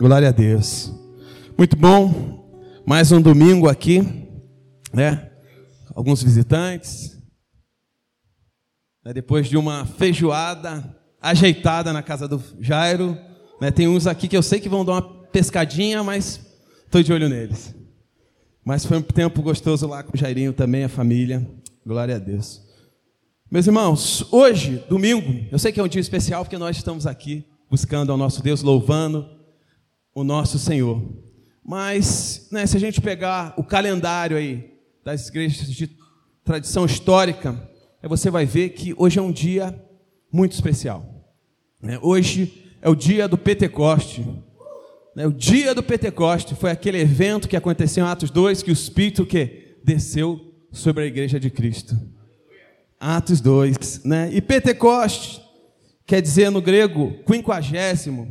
Glória a Deus. Muito bom. Mais um domingo aqui, né? Alguns visitantes. Né? Depois de uma feijoada ajeitada na casa do Jairo, né? Tem uns aqui que eu sei que vão dar uma pescadinha, mas estou de olho neles. Mas foi um tempo gostoso lá com o Jairinho também, a família. Glória a Deus. Meus irmãos, hoje, domingo, eu sei que é um dia especial porque nós estamos aqui buscando ao nosso Deus, louvando o nosso Senhor. Mas, né, se a gente pegar o calendário aí das igrejas de tradição histórica, você vai ver que hoje é um dia muito especial. Né? Hoje é o dia do Pentecoste. Né? O dia do Pentecoste foi aquele evento que aconteceu em Atos 2, que o Espírito que desceu sobre a igreja de Cristo. Atos 2, né? E Pentecoste quer dizer no grego quinquagésimo,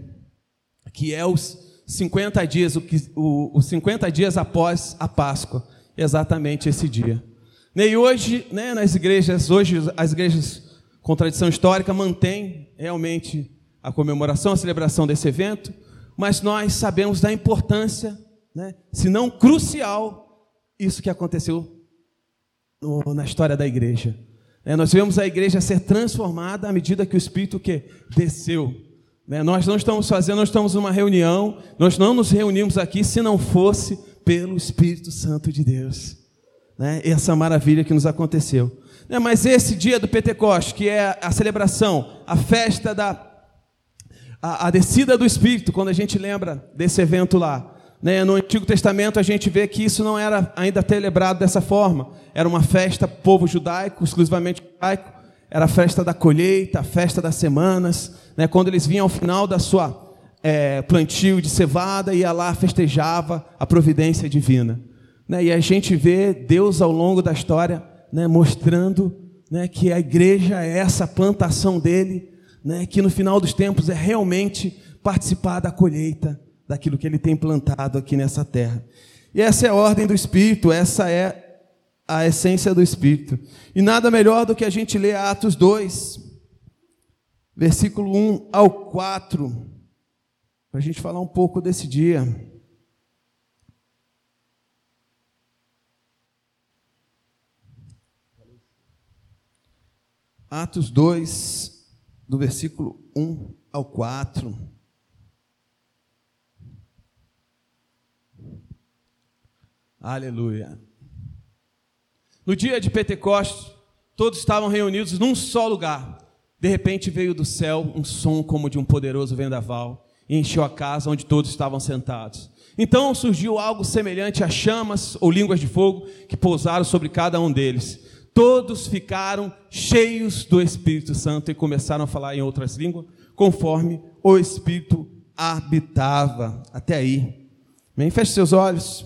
que é os 50 dias, o, o, os 50 dias após a Páscoa, exatamente esse dia. E hoje, né, nas igrejas, hoje as igrejas com tradição histórica mantêm realmente a comemoração, a celebração desse evento, mas nós sabemos da importância, né, se não crucial, isso que aconteceu no, na história da igreja. É, nós vemos a igreja ser transformada à medida que o Espírito que desceu. É, nós não estamos fazendo, nós estamos numa reunião, nós não nos reunimos aqui se não fosse pelo Espírito Santo de Deus. Né? Essa maravilha que nos aconteceu. É, mas esse dia do Pentecoste, que é a celebração, a festa da a, a descida do Espírito, quando a gente lembra desse evento lá, né? No Antigo Testamento a gente vê que isso não era ainda celebrado dessa forma. Era uma festa povo judaico, exclusivamente judaico. Era a festa da colheita, a festa das semanas. Né? Quando eles vinham ao final da sua é, plantio de cevada, ia lá, festejava a providência divina. Né? E a gente vê Deus ao longo da história né, mostrando né, que a igreja é essa plantação dele, né, que no final dos tempos é realmente participar da colheita daquilo que ele tem plantado aqui nessa terra. E essa é a ordem do Espírito, essa é a essência do Espírito. E nada melhor do que a gente ler Atos 2, versículo 1 ao 4, para a gente falar um pouco desse dia. Atos 2, do versículo 1 ao 4. Aleluia. No dia de Pentecostes, todos estavam reunidos num só lugar. De repente veio do céu um som como de um poderoso vendaval e encheu a casa onde todos estavam sentados. Então surgiu algo semelhante a chamas ou línguas de fogo que pousaram sobre cada um deles. Todos ficaram cheios do Espírito Santo e começaram a falar em outras línguas, conforme o Espírito habitava. Até aí. Bem, feche seus olhos.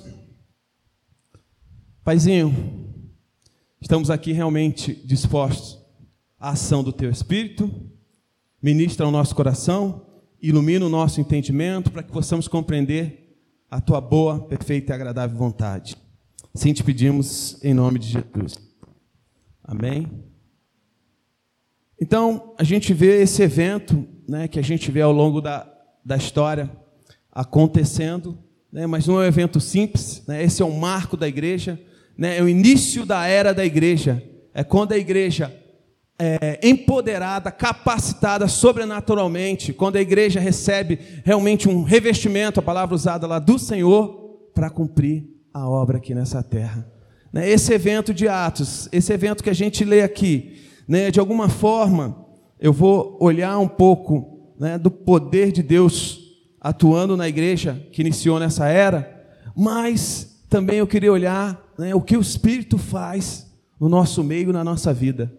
Paizinho, estamos aqui realmente dispostos à ação do Teu Espírito, ministra o nosso coração, ilumina o nosso entendimento para que possamos compreender a Tua boa, perfeita e agradável vontade. Assim te pedimos em nome de Jesus. Amém? Então, a gente vê esse evento, né, que a gente vê ao longo da, da história acontecendo, né, mas não é um evento simples, né, esse é um marco da igreja, né, é o início da era da igreja. É quando a igreja é empoderada, capacitada sobrenaturalmente, quando a igreja recebe realmente um revestimento, a palavra usada lá do Senhor, para cumprir a obra aqui nessa terra. Né, esse evento de Atos, esse evento que a gente lê aqui, né, de alguma forma, eu vou olhar um pouco né, do poder de Deus atuando na igreja que iniciou nessa era, mas também eu queria olhar né, o que o Espírito faz no nosso meio, na nossa vida.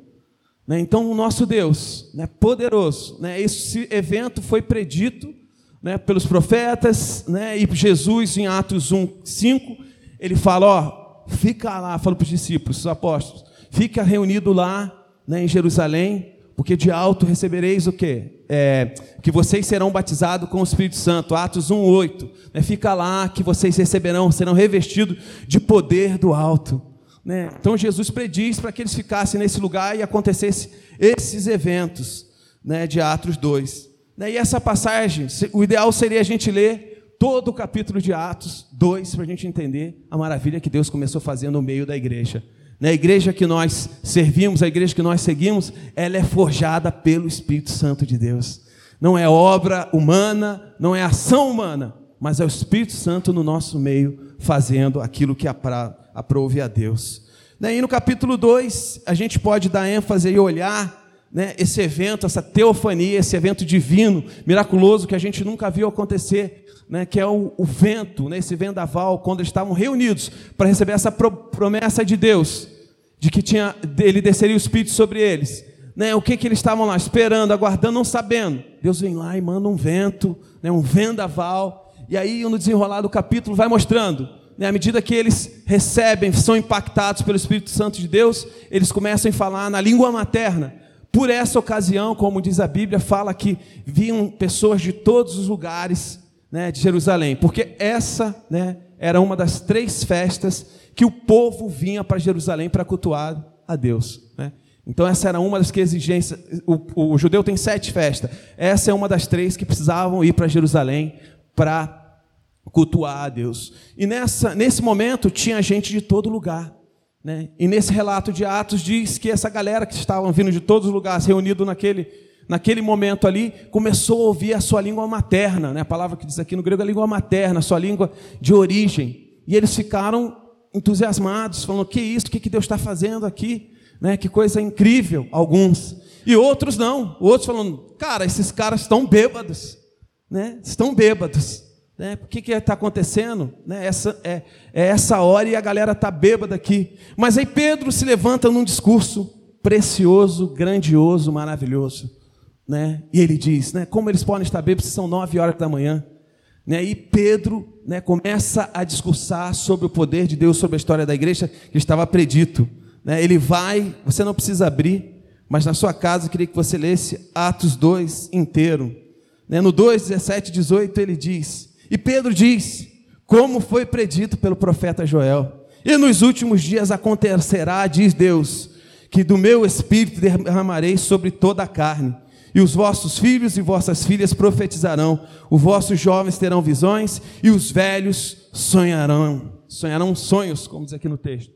Né, então, o nosso Deus, né, poderoso, né, esse evento foi predito né, pelos profetas, né, e Jesus, em Atos 1, 5, ele fala: Ó, fica lá, fala para os discípulos, os apóstolos, fica reunido lá né, em Jerusalém, porque de alto recebereis o quê? É, que vocês serão batizados com o Espírito Santo, Atos 1,8. Né? Fica lá que vocês receberão, serão revestidos de poder do alto. Né? Então Jesus prediz para que eles ficassem nesse lugar e acontecessem esses eventos né, de Atos 2. Né? E essa passagem, o ideal seria a gente ler todo o capítulo de Atos 2 para a gente entender a maravilha que Deus começou a fazer no meio da igreja. Na igreja que nós servimos, a igreja que nós seguimos, ela é forjada pelo Espírito Santo de Deus. Não é obra humana, não é ação humana, mas é o Espírito Santo no nosso meio fazendo aquilo que aprove a Deus. Daí no capítulo 2, a gente pode dar ênfase e olhar né, esse evento, essa teofania, esse evento divino, miraculoso que a gente nunca viu acontecer, né, que é o, o vento, né, esse vendaval, quando eles estavam reunidos para receber essa pro, promessa de Deus, de que tinha, ele desceria o Espírito sobre eles. Né, o que, que eles estavam lá esperando, aguardando, não sabendo. Deus vem lá e manda um vento, né, um vendaval, e aí no desenrolar do capítulo vai mostrando né, à medida que eles recebem, são impactados pelo Espírito Santo de Deus, eles começam a falar na língua materna. Por essa ocasião, como diz a Bíblia, fala que vinham pessoas de todos os lugares né, de Jerusalém, porque essa né, era uma das três festas que o povo vinha para Jerusalém para cultuar a Deus. Né? Então, essa era uma das que exigências. O, o judeu tem sete festas, essa é uma das três que precisavam ir para Jerusalém para cultuar a Deus. E nessa, nesse momento tinha gente de todo lugar. Né? E nesse relato de Atos diz que essa galera que estavam vindo de todos os lugares, reunido naquele, naquele momento ali, começou a ouvir a sua língua materna, né? a palavra que diz aqui no grego é língua materna, a sua língua de origem. E eles ficaram entusiasmados, falando: que isso, o que Deus está fazendo aqui? Né? Que coisa incrível, alguns. E outros não, outros falando: cara, esses caras estão bêbados, né? estão bêbados. Né? O que está acontecendo? Né? Essa, é, é essa hora e a galera está bêbada aqui. Mas aí Pedro se levanta num discurso precioso, grandioso, maravilhoso. Né? E ele diz: né, Como eles podem estar bêbados se são nove horas da manhã? Né? E Pedro né, começa a discursar sobre o poder de Deus, sobre a história da igreja que estava predito. Né? Ele vai, você não precisa abrir, mas na sua casa eu queria que você lesse Atos 2 inteiro. Né? No 2, 17 18 ele diz: e Pedro diz: Como foi predito pelo profeta Joel, e nos últimos dias acontecerá, diz Deus, que do meu espírito derramarei sobre toda a carne. E os vossos filhos e vossas filhas profetizarão, os vossos jovens terão visões e os velhos sonharão, sonharão sonhos, como diz aqui no texto.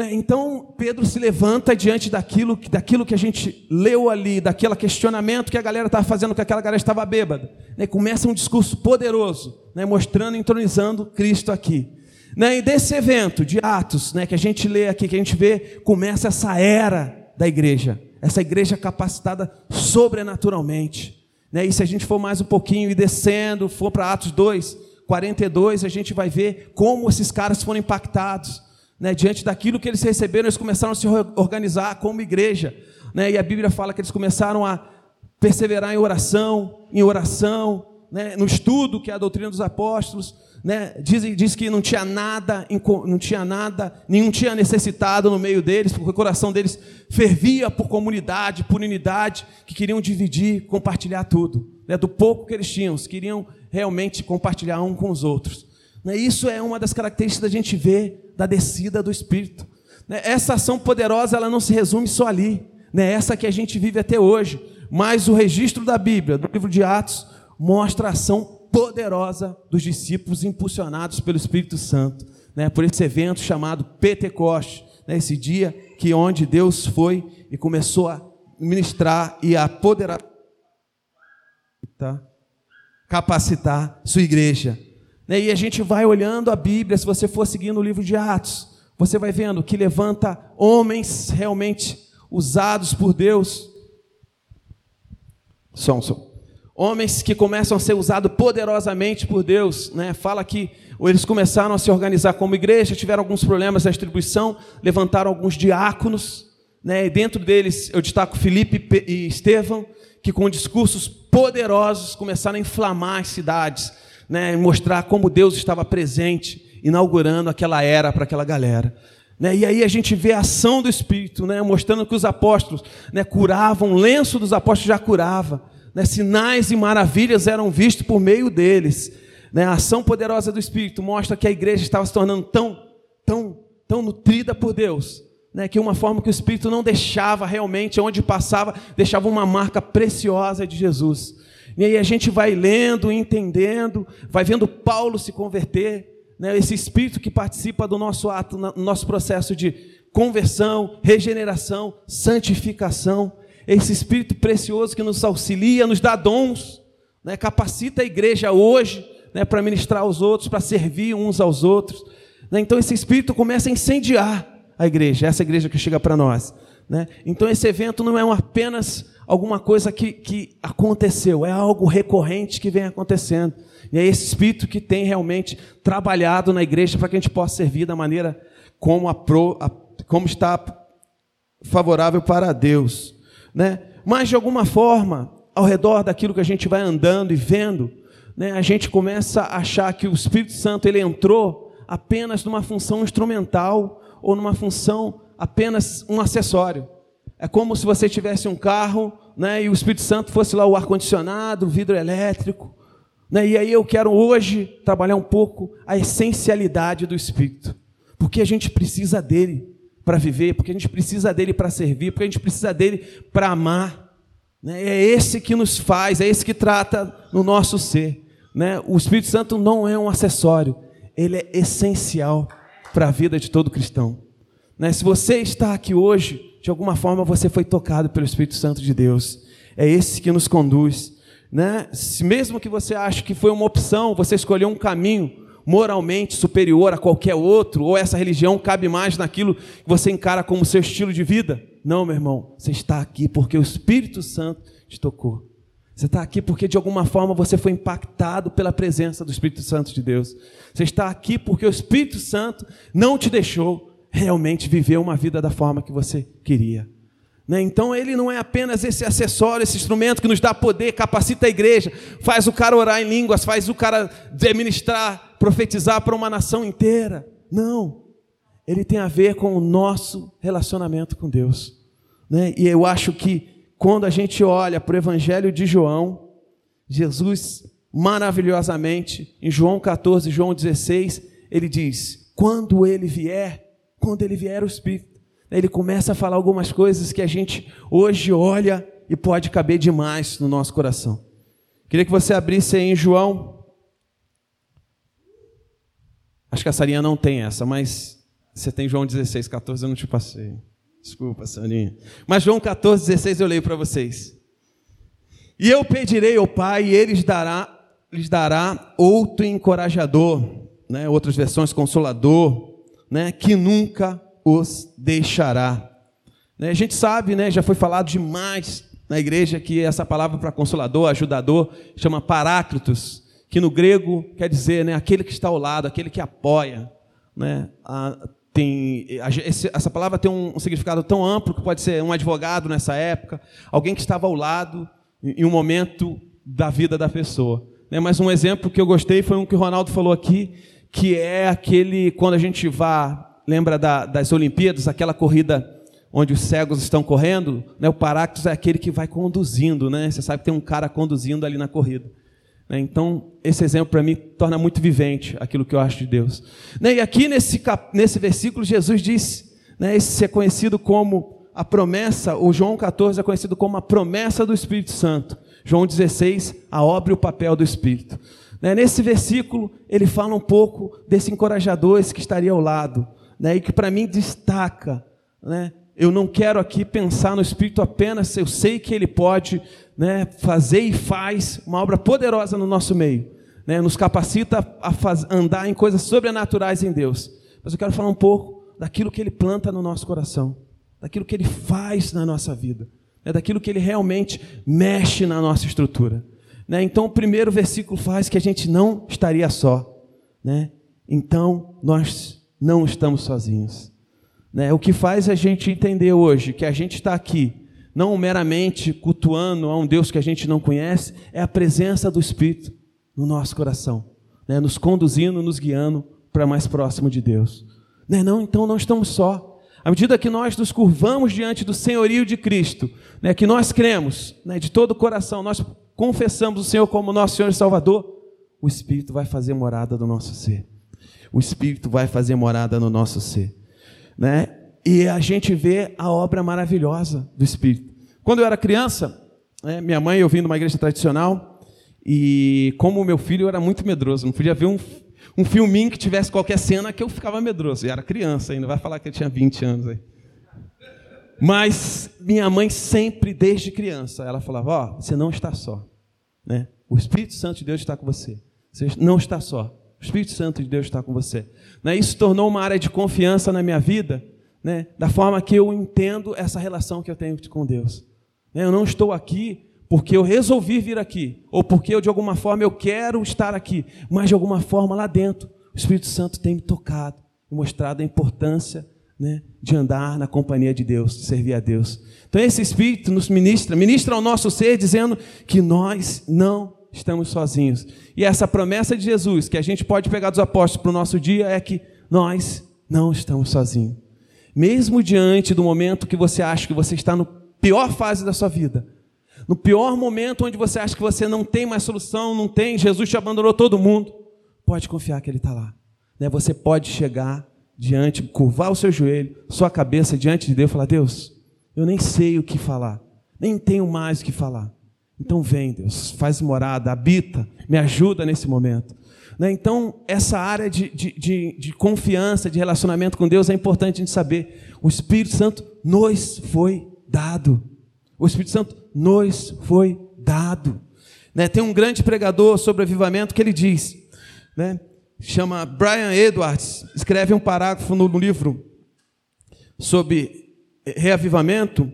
Né? Então Pedro se levanta diante daquilo, daquilo que a gente leu ali, daquele questionamento que a galera estava fazendo, que aquela galera estava bêbada. Né? Começa um discurso poderoso, né? mostrando, entronizando Cristo aqui. E desse evento de Atos, que a gente lê aqui, que a gente vê, começa essa era da igreja, essa igreja capacitada sobrenaturalmente. E se a gente for mais um pouquinho e descendo, for para Atos 2, 42, a gente vai ver como esses caras foram impactados né, diante daquilo que eles receberam, eles começaram a se organizar como igreja. Né, e a Bíblia fala que eles começaram a perseverar em oração, em oração, né, no estudo que é a doutrina dos apóstolos. Né, diz, diz que não tinha nada, não tinha nada, nenhum tinha necessitado no meio deles, porque o coração deles fervia por comunidade, por unidade, que queriam dividir, compartilhar tudo. Né, do pouco que eles tinham, queriam realmente compartilhar um com os outros. Né, isso é uma das características da gente ver da descida do Espírito. Né? Essa ação poderosa ela não se resume só ali, né? essa que a gente vive até hoje, mas o registro da Bíblia, do livro de Atos, mostra a ação poderosa dos discípulos impulsionados pelo Espírito Santo, né? por esse evento chamado Pentecoste, né? esse dia que onde Deus foi e começou a ministrar e a apoderar, tá? capacitar sua igreja. Né, e a gente vai olhando a Bíblia, se você for seguindo o livro de Atos, você vai vendo que levanta homens realmente usados por Deus. Som, som. Homens que começam a ser usados poderosamente por Deus. Né? Fala que eles começaram a se organizar como igreja, tiveram alguns problemas na distribuição, levantaram alguns diáconos. Né? E dentro deles eu destaco Felipe e Estevão, que com discursos poderosos começaram a inflamar as cidades né, mostrar como Deus estava presente, inaugurando aquela era para aquela galera. Né, e aí a gente vê a ação do Espírito, né, mostrando que os apóstolos né, curavam, o lenço dos apóstolos já curava, né, sinais e maravilhas eram vistos por meio deles. Né, a ação poderosa do Espírito mostra que a igreja estava se tornando tão, tão, tão nutrida por Deus, né, que uma forma que o Espírito não deixava realmente, onde passava, deixava uma marca preciosa de Jesus. E aí a gente vai lendo, entendendo, vai vendo Paulo se converter, né? esse espírito que participa do nosso ato, no nosso processo de conversão, regeneração, santificação, esse espírito precioso que nos auxilia, nos dá dons, né? capacita a igreja hoje né? para ministrar aos outros, para servir uns aos outros. Né? Então esse espírito começa a incendiar a igreja, essa igreja que chega para nós. Né? Então esse evento não é apenas alguma coisa que, que aconteceu, é algo recorrente que vem acontecendo. E é esse Espírito que tem realmente trabalhado na igreja para que a gente possa servir da maneira como, a pro, a, como está favorável para Deus. Né? Mas, de alguma forma, ao redor daquilo que a gente vai andando e vendo, né, a gente começa a achar que o Espírito Santo ele entrou apenas numa função instrumental ou numa função apenas um acessório. É como se você tivesse um carro né, e o Espírito Santo fosse lá o ar-condicionado, o vidro elétrico. Né, e aí eu quero hoje trabalhar um pouco a essencialidade do Espírito. Porque a gente precisa dele para viver, porque a gente precisa dele para servir, porque a gente precisa dele para amar. Né, é esse que nos faz, é esse que trata no nosso ser. Né? O Espírito Santo não é um acessório, ele é essencial para a vida de todo cristão. Né? Se você está aqui hoje de alguma forma você foi tocado pelo Espírito Santo de Deus. É esse que nos conduz. Né? Se mesmo que você ache que foi uma opção, você escolheu um caminho moralmente superior a qualquer outro, ou essa religião cabe mais naquilo que você encara como seu estilo de vida. Não, meu irmão, você está aqui porque o Espírito Santo te tocou. Você está aqui porque de alguma forma você foi impactado pela presença do Espírito Santo de Deus. Você está aqui porque o Espírito Santo não te deixou realmente viver uma vida da forma que você queria. Né? Então ele não é apenas esse acessório, esse instrumento que nos dá poder, capacita a igreja, faz o cara orar em línguas, faz o cara administrar, profetizar para uma nação inteira. Não. Ele tem a ver com o nosso relacionamento com Deus. Né? E eu acho que quando a gente olha para o Evangelho de João, Jesus maravilhosamente, em João 14, João 16, ele diz: Quando ele vier, quando ele vier o Espírito. Ele começa a falar algumas coisas que a gente hoje olha e pode caber demais no nosso coração. Queria que você abrisse aí em João. Acho que a Sarinha não tem essa, mas você tem João 16, 14, eu não te passei. Desculpa, Sarinha. Mas João 14, 16 eu leio para vocês. E eu pedirei ao Pai, e ele lhes dará, lhes dará outro encorajador, né? outras versões, consolador, né, que nunca os deixará. Né, a gente sabe, né, já foi falado demais na igreja que essa palavra para consolador, ajudador, chama paráclitos, que no grego quer dizer né, aquele que está ao lado, aquele que apoia. Né, a, tem, essa palavra tem um, significado tão amplo que pode ser um advogado nessa época, alguém que estava ao lado em, em um momento da vida da pessoa. Né, mas um exemplo que eu gostei foi um que o Ronaldo falou aqui, que é aquele, quando a gente vá, lembra da, das Olimpíadas, aquela corrida onde os cegos estão correndo, né? o Paráctos é aquele que vai conduzindo, né? Você sabe que tem um cara conduzindo ali na corrida. Né? Então, esse exemplo para mim torna muito vivente aquilo que eu acho de Deus. Né? E aqui nesse, cap... nesse versículo, Jesus disse, né? esse é conhecido como a promessa, o João 14 é conhecido como a promessa do Espírito Santo. João 16, a obra e o papel do Espírito. Né? Nesse versículo, ele fala um pouco desse encorajador, que estaria ao lado, né? e que para mim destaca. Né? Eu não quero aqui pensar no Espírito apenas, eu sei que ele pode né, fazer e faz uma obra poderosa no nosso meio, né? nos capacita a faz, andar em coisas sobrenaturais em Deus. Mas eu quero falar um pouco daquilo que ele planta no nosso coração, daquilo que ele faz na nossa vida, né? daquilo que ele realmente mexe na nossa estrutura. Né? Então, o primeiro versículo faz que a gente não estaria só. Né? Então, nós não estamos sozinhos. Né? O que faz a gente entender hoje que a gente está aqui, não meramente cultuando a um Deus que a gente não conhece, é a presença do Espírito no nosso coração, né? nos conduzindo, nos guiando para mais próximo de Deus. Né? Não, então não estamos só. À medida que nós nos curvamos diante do senhorio de Cristo, né, que nós cremos né, de todo o coração, nós confessamos o Senhor como nosso Senhor e Salvador, o Espírito vai fazer morada no nosso ser. O Espírito vai fazer morada no nosso ser. Né? E a gente vê a obra maravilhosa do Espírito. Quando eu era criança, né, minha mãe, eu vim de uma igreja tradicional, E como meu filho eu era muito medroso, não podia ver um, um filminho que tivesse qualquer cena que eu ficava medroso. E era criança ainda, vai falar que eu tinha 20 anos aí. Mas minha mãe sempre, desde criança, ela falava: Ó, oh, você não está só. Né? O Espírito Santo de Deus está com você. Você não está só. O Espírito Santo de Deus está com você. Né? Isso tornou uma área de confiança na minha vida, né? da forma que eu entendo essa relação que eu tenho com Deus. Né? Eu não estou aqui porque eu resolvi vir aqui, ou porque eu de alguma forma eu quero estar aqui, mas de alguma forma lá dentro o Espírito Santo tem me tocado e mostrado a importância né, de andar na companhia de Deus, de servir a Deus. Então esse Espírito nos ministra, ministra ao nosso ser, dizendo que nós não estamos sozinhos. E essa promessa de Jesus, que a gente pode pegar dos apóstolos para o nosso dia, é que nós não estamos sozinhos. Mesmo diante do momento que você acha que você está no pior fase da sua vida, no pior momento onde você acha que você não tem mais solução, não tem, Jesus te abandonou todo mundo, pode confiar que Ele está lá. Né? Você pode chegar diante, curvar o seu joelho, sua cabeça diante de Deus falar: Deus, eu nem sei o que falar, nem tenho mais o que falar. Então vem, Deus, faz morada, habita, me ajuda nesse momento. Né? Então, essa área de, de, de, de confiança, de relacionamento com Deus é importante a gente saber. O Espírito Santo nos foi dado. O Espírito Santo nos foi dado. Né? Tem um grande pregador sobre avivamento que ele diz, né? Chama Brian Edwards, escreve um parágrafo no, livro sobre reavivamento.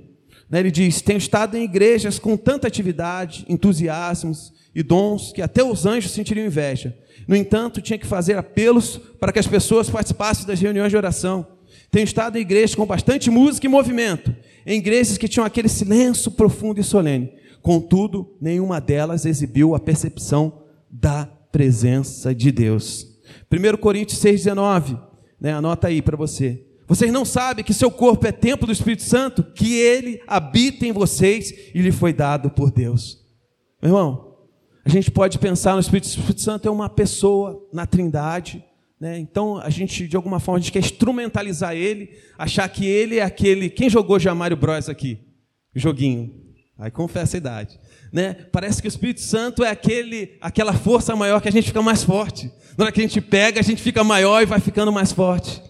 Né, ele diz: Tenho estado em igrejas com tanta atividade, entusiasmos e dons que até os anjos sentiriam inveja. No entanto, tinha que fazer apelos para que as pessoas participassem das reuniões de oração. Tenho estado em igrejas com bastante música e movimento, em igrejas que tinham aquele silêncio profundo e solene. Contudo, nenhuma delas exibiu a percepção da presença de Deus. 1 Coríntios 6,19, né, anota aí para você. Vocês não sabem que seu corpo é templo do Espírito Santo, que ele habita em vocês e lhe foi dado por Deus. Meu irmão, a gente pode pensar no Espírito, Espírito Santo é uma pessoa na Trindade, né? então a gente, de alguma forma, a gente quer instrumentalizar ele, achar que ele é aquele. Quem jogou já Mario Bros aqui? Joguinho. Aí confessa a idade. Né? Parece que o Espírito Santo é aquele, aquela força maior que a gente fica mais forte. Na hora que a gente pega, a gente fica maior e vai ficando mais forte.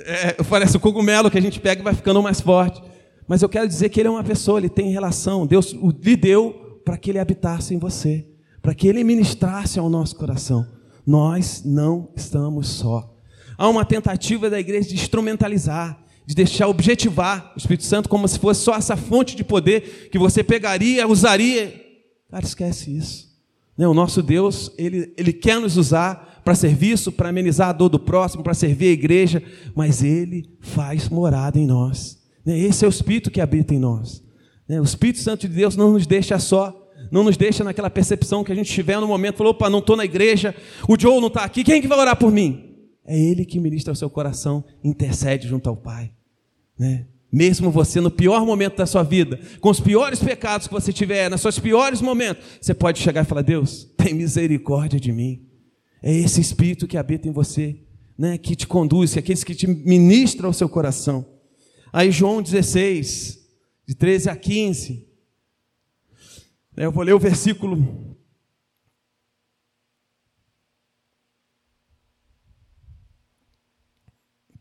É, parece o cogumelo que a gente pega e vai ficando mais forte. Mas eu quero dizer que ele é uma pessoa, ele tem relação. Deus lhe deu para que ele habitasse em você, para que ele ministrasse ao nosso coração. Nós não estamos só. Há uma tentativa da igreja de instrumentalizar, de deixar objetivar o Espírito Santo como se fosse só essa fonte de poder que você pegaria, usaria. Cara, esquece isso. Né, o nosso Deus, ele, ele quer nos usar para serviço, para amenizar a dor do próximo, para servir a igreja, mas ele faz morada em nós. Né, esse é o Espírito que habita em nós. Né, o Espírito Santo de Deus não nos deixa só, não nos deixa naquela percepção que a gente tiver no momento, falou, opa, não estou na igreja, o Joe não está aqui, quem é que vai orar por mim? É Ele que ministra o seu coração, intercede junto ao Pai. Né? Mesmo você no pior momento da sua vida, com os piores pecados que você tiver, nos seus piores momentos, você pode chegar e falar: Deus, tem misericórdia de mim. É esse Espírito que habita em você, né? que te conduz, que é aqueles que te ministram ao seu coração. Aí João 16, de 13 a 15. Eu vou ler o versículo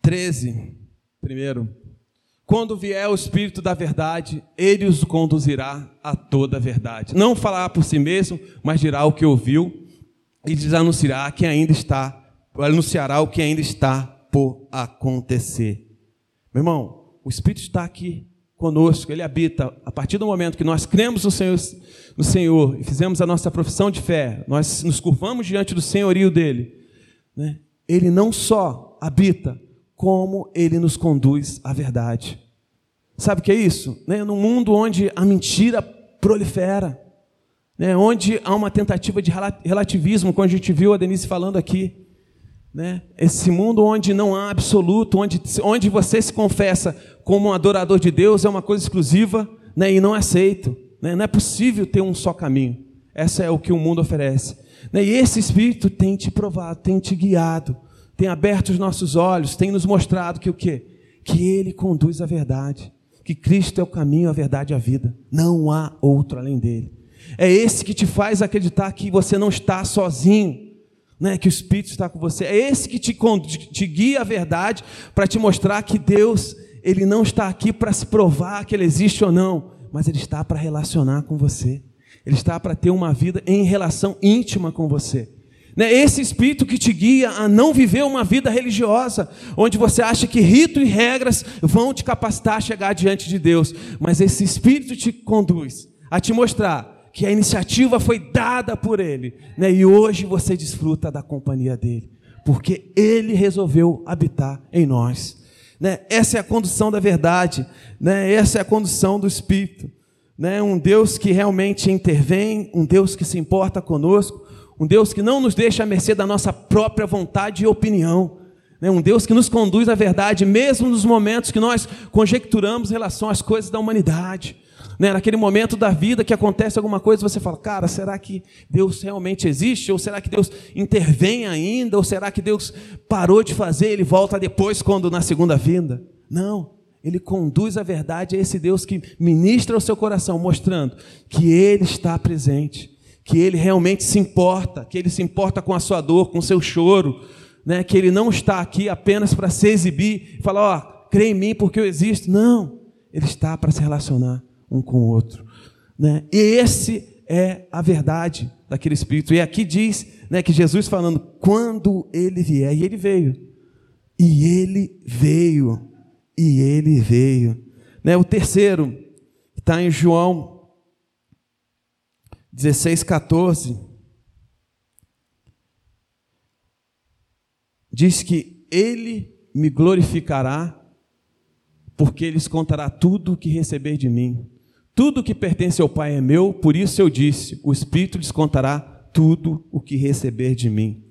13, primeiro. Quando vier o Espírito da verdade, ele os conduzirá a toda a verdade. Não falará por si mesmo, mas dirá o que ouviu e lhes anunciará ainda está, anunciará o que ainda está por acontecer. Meu irmão, o Espírito está aqui conosco, ele habita. A partir do momento que nós cremos no Senhor, no Senhor e fizemos a nossa profissão de fé, nós nos curvamos diante do senhorio dele, né? ele não só habita, como ele nos conduz à verdade. Sabe o que é isso? Né? Num mundo onde a mentira prolifera, né? onde há uma tentativa de relativismo, como a gente viu a Denise falando aqui. Né? Esse mundo onde não há absoluto, onde, onde você se confessa como um adorador de Deus é uma coisa exclusiva né? e não é aceito. Né? Não é possível ter um só caminho. Essa é o que o mundo oferece. Né? E esse Espírito tem te provado, tem te guiado tem aberto os nossos olhos, tem nos mostrado que o quê? Que Ele conduz a verdade, que Cristo é o caminho, a verdade e a vida. Não há outro além dele. É esse que te faz acreditar que você não está sozinho, né? que o Espírito está com você. É esse que te, te guia a verdade para te mostrar que Deus ele não está aqui para se provar que ele existe ou não, mas ele está para relacionar com você. Ele está para ter uma vida em relação íntima com você. Né? Esse espírito que te guia a não viver uma vida religiosa, onde você acha que rito e regras vão te capacitar a chegar diante de Deus, mas esse espírito te conduz a te mostrar que a iniciativa foi dada por Ele, né? e hoje você desfruta da companhia dele, porque Ele resolveu habitar em nós. Né? Essa é a condução da verdade, né? essa é a condução do Espírito. Né? Um Deus que realmente intervém, um Deus que se importa conosco, um Deus que não nos deixa à mercê da nossa própria vontade e opinião. Né? Um Deus que nos conduz à verdade, mesmo nos momentos que nós conjecturamos em relação às coisas da humanidade. Né? Naquele momento da vida que acontece alguma coisa, você fala, cara, será que Deus realmente existe? Ou será que Deus intervém ainda? Ou será que Deus parou de fazer, ele volta depois, quando na segunda vinda? Não. Ele conduz a verdade a esse Deus que ministra o seu coração, mostrando que Ele está presente que ele realmente se importa, que ele se importa com a sua dor, com o seu choro, né? que ele não está aqui apenas para se exibir e falar, ó, oh, crê em mim porque eu existo. Não, ele está para se relacionar um com o outro. Né? E esse é a verdade daquele Espírito. E aqui diz né, que Jesus falando, quando ele vier, e ele veio, e ele veio, e ele veio. Né? O terceiro, está em João 16, 14, diz que ele me glorificará, porque lhes contará tudo o que receber de mim. Tudo que pertence ao Pai é meu, por isso eu disse: o Espírito lhes contará tudo o que receber de mim.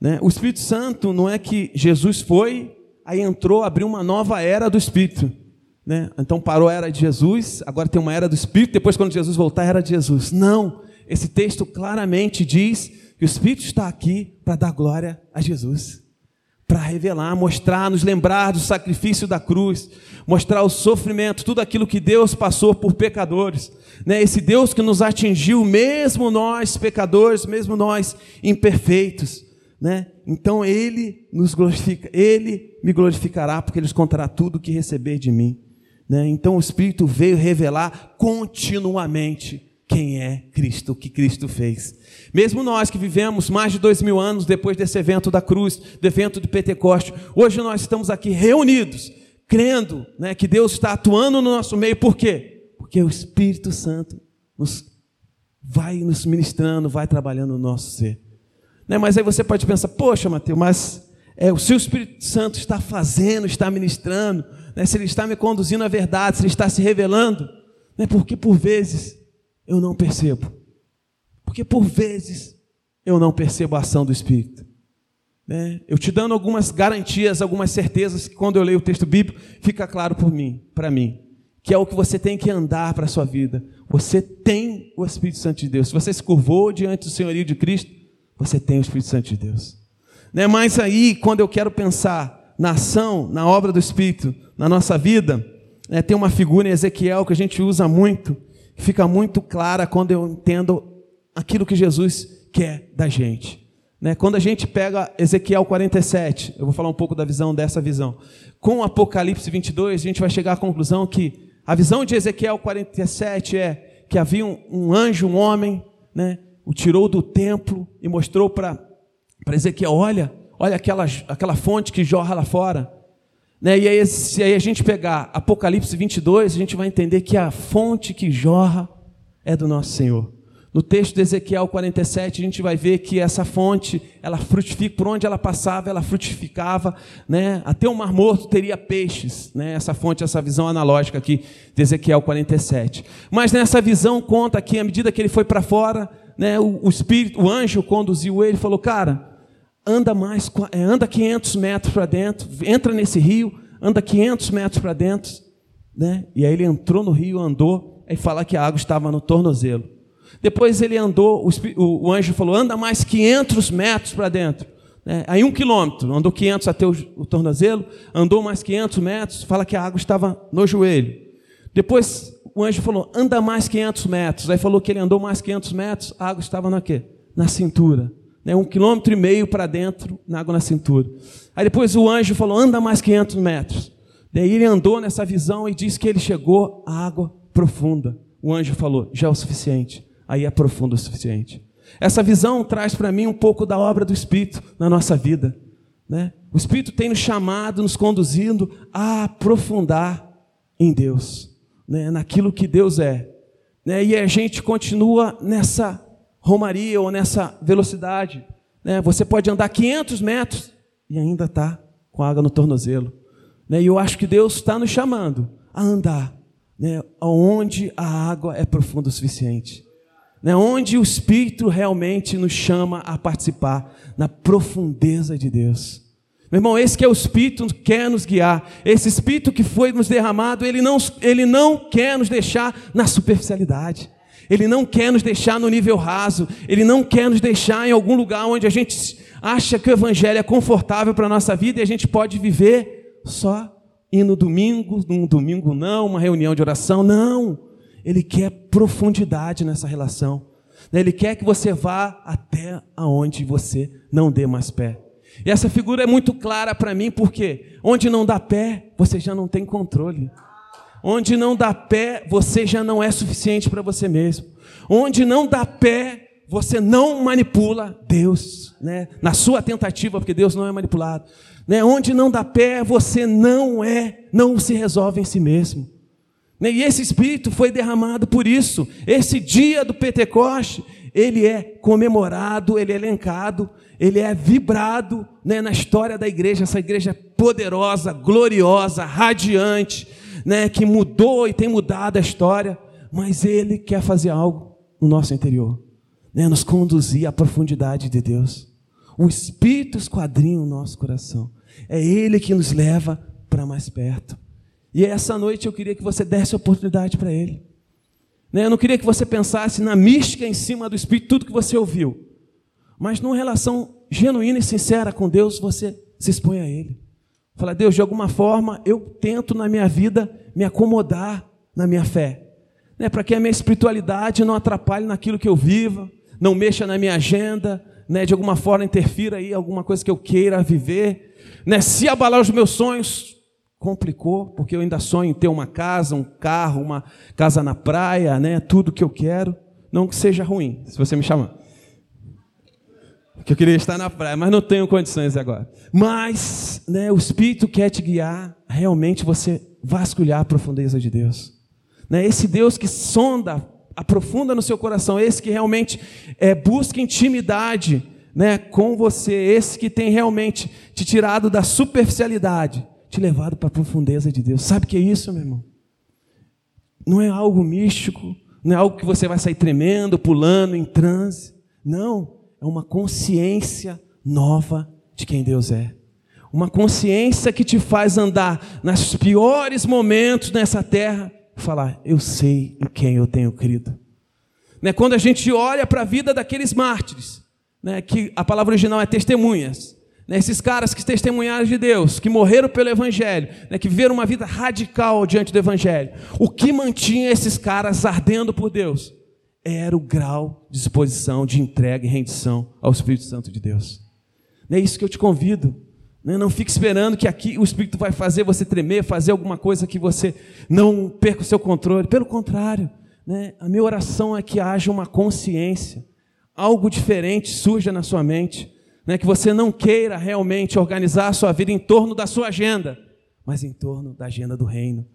Né? O Espírito Santo não é que Jesus foi, aí entrou, abriu uma nova era do Espírito. Né? Então parou a era de Jesus, agora tem uma era do Espírito, depois, quando Jesus voltar, era de Jesus. Não, esse texto claramente diz que o Espírito está aqui para dar glória a Jesus, para revelar, mostrar, nos lembrar do sacrifício da cruz, mostrar o sofrimento, tudo aquilo que Deus passou por pecadores. Né? Esse Deus que nos atingiu, mesmo nós pecadores, mesmo nós imperfeitos. Né? Então Ele nos glorifica, Ele me glorificará, porque Ele contará tudo o que receber de mim. Né? Então o Espírito veio revelar continuamente quem é Cristo, o que Cristo fez. Mesmo nós que vivemos mais de dois mil anos depois desse evento da cruz, do evento de Pentecoste, hoje nós estamos aqui reunidos, crendo né, que Deus está atuando no nosso meio. Por quê? Porque o Espírito Santo nos vai nos ministrando, vai trabalhando no nosso ser. Né, mas aí você pode pensar, poxa, Mateus, mas é, o seu Espírito Santo está fazendo, está ministrando, né, se ele está me conduzindo à verdade, se ele está se revelando, né, porque por vezes eu não percebo, porque por vezes eu não percebo a ação do Espírito. Né? Eu te dando algumas garantias, algumas certezas que quando eu leio o texto bíblico fica claro por mim, para mim, que é o que você tem que andar para a sua vida. Você tem o Espírito Santo de Deus. Se você se curvou diante do senhorio de Cristo, você tem o Espírito Santo de Deus. Né? Mas aí, quando eu quero pensar na ação, na obra do Espírito, na nossa vida, né, tem uma figura em Ezequiel que a gente usa muito, fica muito clara quando eu entendo aquilo que Jesus quer da gente. Né? Quando a gente pega Ezequiel 47, eu vou falar um pouco da visão dessa visão, com Apocalipse 22, a gente vai chegar à conclusão que a visão de Ezequiel 47 é que havia um, um anjo, um homem, né, o tirou do templo e mostrou para Ezequiel: olha, olha aquela, aquela fonte que jorra lá fora. Né? E aí, se aí a gente pegar Apocalipse 22, a gente vai entender que a fonte que jorra é do nosso Senhor. No texto de Ezequiel 47, a gente vai ver que essa fonte, ela frutifica, por onde ela passava, ela frutificava, né? Até o Mar Morto teria peixes, né? Essa fonte, essa visão analógica aqui de Ezequiel 47. Mas nessa visão conta que à medida que ele foi para fora, né, o, o espírito, o anjo conduziu ele e falou: "Cara, anda mais, é, anda 500 metros para dentro, entra nesse rio, anda 500 metros para dentro, né? E aí ele entrou no rio, andou, aí fala que a água estava no tornozelo. Depois ele andou, o, o anjo falou, anda mais 500 metros para dentro. Né? Aí um quilômetro, andou 500 até o, o tornozelo, andou mais 500 metros, fala que a água estava no joelho. Depois o anjo falou: anda mais 500 metros. Aí falou que ele andou mais 500 metros, a água estava na quê? Na cintura. Né? Um quilômetro e meio para dentro, na água na cintura. Aí depois o anjo falou: anda mais 500 metros. Daí ele andou nessa visão e disse que ele chegou à água profunda. O anjo falou: já é o suficiente. Aí é profundo o suficiente. Essa visão traz para mim um pouco da obra do Espírito na nossa vida. Né? O Espírito tem nos chamado, nos conduzindo a aprofundar em Deus, né? naquilo que Deus é. Né? E a gente continua nessa romaria ou nessa velocidade. Né? Você pode andar 500 metros e ainda está com água no tornozelo. Né? E eu acho que Deus está nos chamando a andar né? onde a água é profunda o suficiente. Né? Onde o Espírito realmente nos chama a participar na profundeza de Deus. Meu irmão, esse que é o Espírito que quer nos guiar. Esse Espírito que foi nos derramado, ele não, ele não quer nos deixar na superficialidade. Ele não quer nos deixar no nível raso. Ele não quer nos deixar em algum lugar onde a gente acha que o Evangelho é confortável para a nossa vida e a gente pode viver só indo domingo, num domingo não, uma reunião de oração. Não. Ele quer profundidade nessa relação. Ele quer que você vá até aonde você não dê mais pé. E essa figura é muito clara para mim, porque onde não dá pé, você já não tem controle. Onde não dá pé, você já não é suficiente para você mesmo. Onde não dá pé, você não manipula Deus, né? Na sua tentativa, porque Deus não é manipulado. Né? Onde não dá pé, você não é, não se resolve em si mesmo. Né? E esse Espírito foi derramado por isso. Esse dia do Pentecoste, ele é comemorado, ele é elencado, ele é vibrado né, na história da igreja, essa igreja poderosa, gloriosa, radiante, né, que mudou e tem mudado a história, mas ele quer fazer algo no nosso interior, né, nos conduzir à profundidade de Deus. O Espírito esquadrinha o nosso coração, é ele que nos leva para mais perto. E essa noite eu queria que você desse oportunidade para Ele. Né? Eu não queria que você pensasse na mística em cima do Espírito, tudo que você ouviu. Mas numa relação genuína e sincera com Deus, você se expõe a Ele. Fala, Deus, de alguma forma eu tento na minha vida me acomodar na minha fé. Né? Para que a minha espiritualidade não atrapalhe naquilo que eu viva, não mexa na minha agenda, né? de alguma forma interfira aí alguma coisa que eu queira viver. Né? Se abalar os meus sonhos, complicou, porque eu ainda sonho em ter uma casa, um carro, uma casa na praia, né? Tudo que eu quero. Não que seja ruim, se você me chamar. Porque eu queria estar na praia, mas não tenho condições agora. Mas, né, o Espírito quer te guiar realmente você vasculhar a profundeza de Deus. Né? Esse Deus que sonda, aprofunda no seu coração, esse que realmente é, busca intimidade né, com você, esse que tem realmente te tirado da superficialidade te levado para a profundeza de Deus. Sabe o que é isso, meu irmão? Não é algo místico, não é algo que você vai sair tremendo, pulando em transe. Não, é uma consciência nova de quem Deus é. Uma consciência que te faz andar nos piores momentos nessa terra e falar: Eu sei em quem eu tenho crido. Né? Quando a gente olha para a vida daqueles mártires, né? que a palavra original é testemunhas, né, esses caras que testemunharam de Deus, que morreram pelo Evangelho, né, que viveram uma vida radical diante do Evangelho, o que mantinha esses caras ardendo por Deus era o grau de disposição, de entrega e rendição ao Espírito Santo de Deus. É isso que eu te convido. Né? Não fique esperando que aqui o Espírito vai fazer você tremer, fazer alguma coisa que você não perca o seu controle. Pelo contrário, né? a minha oração é que haja uma consciência, algo diferente surja na sua mente né, que você não queira realmente organizar a sua vida em torno da sua agenda, mas em torno da agenda do reino.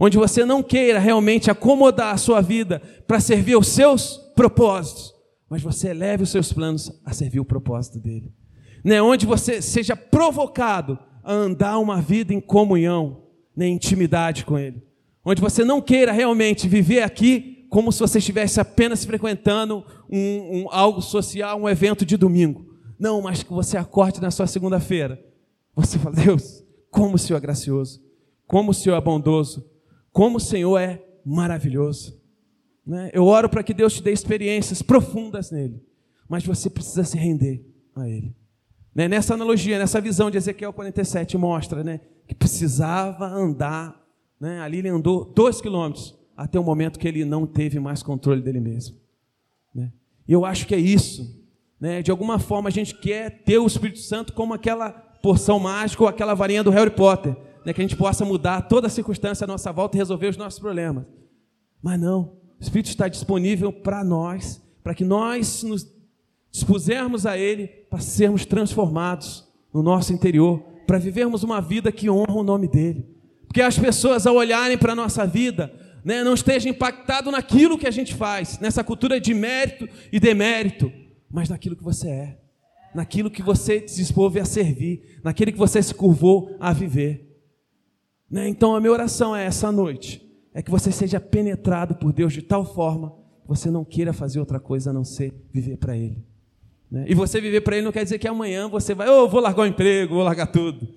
Onde você não queira realmente acomodar a sua vida para servir os seus propósitos, mas você eleve os seus planos a servir o propósito dele. Né, onde você seja provocado a andar uma vida em comunhão, né, em intimidade com ele. Onde você não queira realmente viver aqui como se você estivesse apenas frequentando um, um, algo social, um evento de domingo não, mas que você acorde na sua segunda-feira. Você fala, Deus, como o Senhor é gracioso, como o Senhor é bondoso, como o Senhor é maravilhoso. Né? Eu oro para que Deus te dê experiências profundas nele, mas você precisa se render a Ele. Né? Nessa analogia, nessa visão de Ezequiel 47, mostra né, que precisava andar Né? Ali ele andou dois quilômetros até o momento que ele não teve mais controle dele mesmo. Né? E eu acho que é isso. Né? De alguma forma a gente quer ter o Espírito Santo como aquela porção mágica ou aquela varinha do Harry Potter, né? que a gente possa mudar toda a circunstância à nossa volta e resolver os nossos problemas. Mas não, o Espírito está disponível para nós, para que nós nos dispusermos a Ele para sermos transformados no nosso interior, para vivermos uma vida que honra o nome dEle. Porque as pessoas, ao olharem para a nossa vida, né, não estejam impactados naquilo que a gente faz, nessa cultura de mérito e demérito, mas naquilo que você é, naquilo que você se dispôs a servir, naquele que você se curvou a viver. Né? Então a minha oração é essa noite, é que você seja penetrado por Deus de tal forma que você não queira fazer outra coisa a não ser viver para Ele. Né? E você viver para Ele não quer dizer que amanhã você vai, oh, vou largar o emprego, vou largar tudo.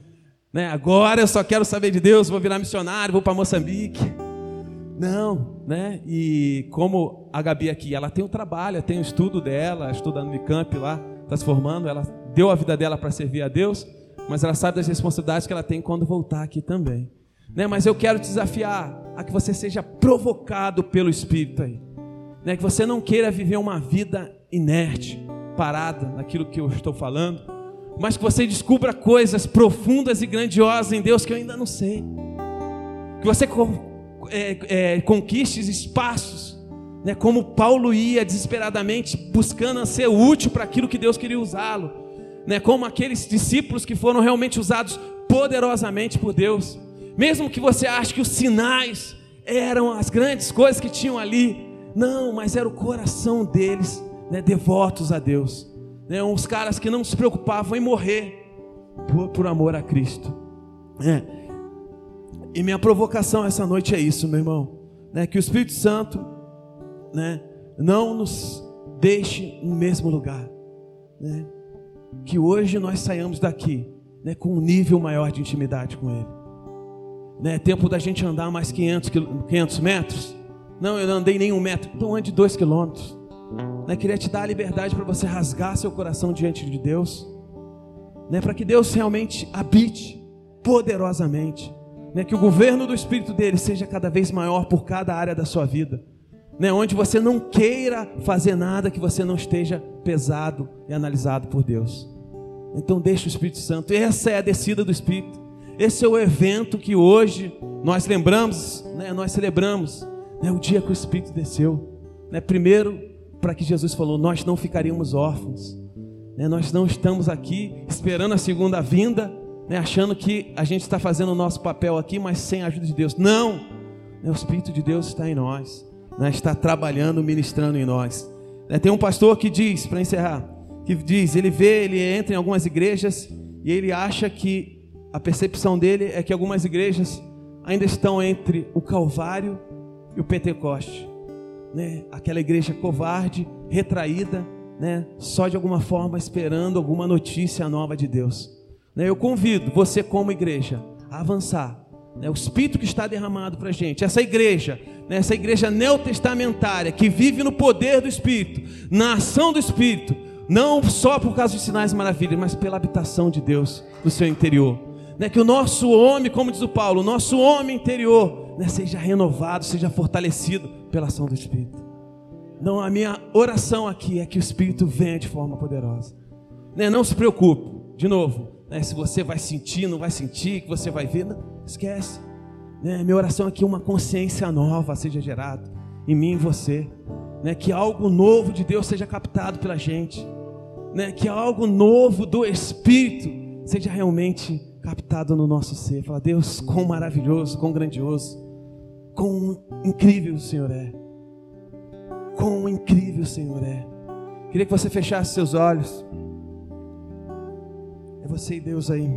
Né? Agora eu só quero saber de Deus, vou virar missionário, vou para Moçambique. Não, né? E como a Gabi aqui, ela tem o trabalho, tem o estudo dela, estuda no Unicamp lá, está se formando, ela deu a vida dela para servir a Deus, mas ela sabe das responsabilidades que ela tem quando voltar aqui também. Né? Mas eu quero te desafiar a que você seja provocado pelo Espírito aí. Né? Que você não queira viver uma vida inerte, parada naquilo que eu estou falando, mas que você descubra coisas profundas e grandiosas em Deus que eu ainda não sei. Que você é, é, conquiste espaços, né, como Paulo ia desesperadamente buscando ser útil para aquilo que Deus queria usá-lo, né, como aqueles discípulos que foram realmente usados poderosamente por Deus. Mesmo que você ache que os sinais eram as grandes coisas que tinham ali, não, mas era o coração deles, né, devotos a Deus, né, uns caras que não se preocupavam em morrer por, por amor a Cristo. É. E minha provocação essa noite é isso, meu irmão, né? Que o Espírito Santo, né, não nos deixe no mesmo lugar, né? Que hoje nós saiamos daqui, né, com um nível maior de intimidade com Ele. Né, tempo da gente andar mais 500, 500 metros. Não, eu não andei nem um metro, então ande dois quilômetros. Né, queria te dar a liberdade para você rasgar seu coração diante de Deus, né, para que Deus realmente habite poderosamente que o governo do Espírito dele seja cada vez maior por cada área da sua vida, onde você não queira fazer nada que você não esteja pesado e analisado por Deus. Então deixe o Espírito Santo. Essa é a descida do Espírito. Esse é o evento que hoje nós lembramos, né, nós celebramos, né, o dia que o Espírito desceu. Né, primeiro, para que Jesus falou, nós não ficaríamos órfãos. Né, nós não estamos aqui esperando a segunda vinda né, achando que a gente está fazendo o nosso papel aqui, mas sem a ajuda de Deus. Não! Né, o Espírito de Deus está em nós, né, está trabalhando, ministrando em nós. Né, tem um pastor que diz, para encerrar, que diz, ele vê, ele entra em algumas igrejas e ele acha que a percepção dele é que algumas igrejas ainda estão entre o Calvário e o Pentecoste. Né? Aquela igreja covarde, retraída, né? só de alguma forma esperando alguma notícia nova de Deus. Né, eu convido você, como igreja, a avançar. Né, o Espírito que está derramado para a gente, essa igreja, né, essa igreja neotestamentária, que vive no poder do Espírito, na ação do Espírito, não só por causa dos sinais e maravilhas, mas pela habitação de Deus no seu interior. Que o nosso homem, como diz o Paulo, o nosso homem interior, seja renovado, seja fortalecido pela ação do Espírito. Não, a minha oração aqui é que o Espírito venha de forma poderosa. Não se preocupe, de novo, né, se você vai sentir, não vai sentir, que você vai ver, não, esquece. Né, minha oração aqui é uma consciência nova seja gerada em mim e você. Né, que algo novo de Deus seja captado pela gente. Né, que algo novo do Espírito seja realmente captado no nosso ser. Fala, Deus, quão maravilhoso, quão grandioso, quão incrível o Senhor é. Quão incrível o Senhor é. Queria que você fechasse seus olhos. É você e Deus aí.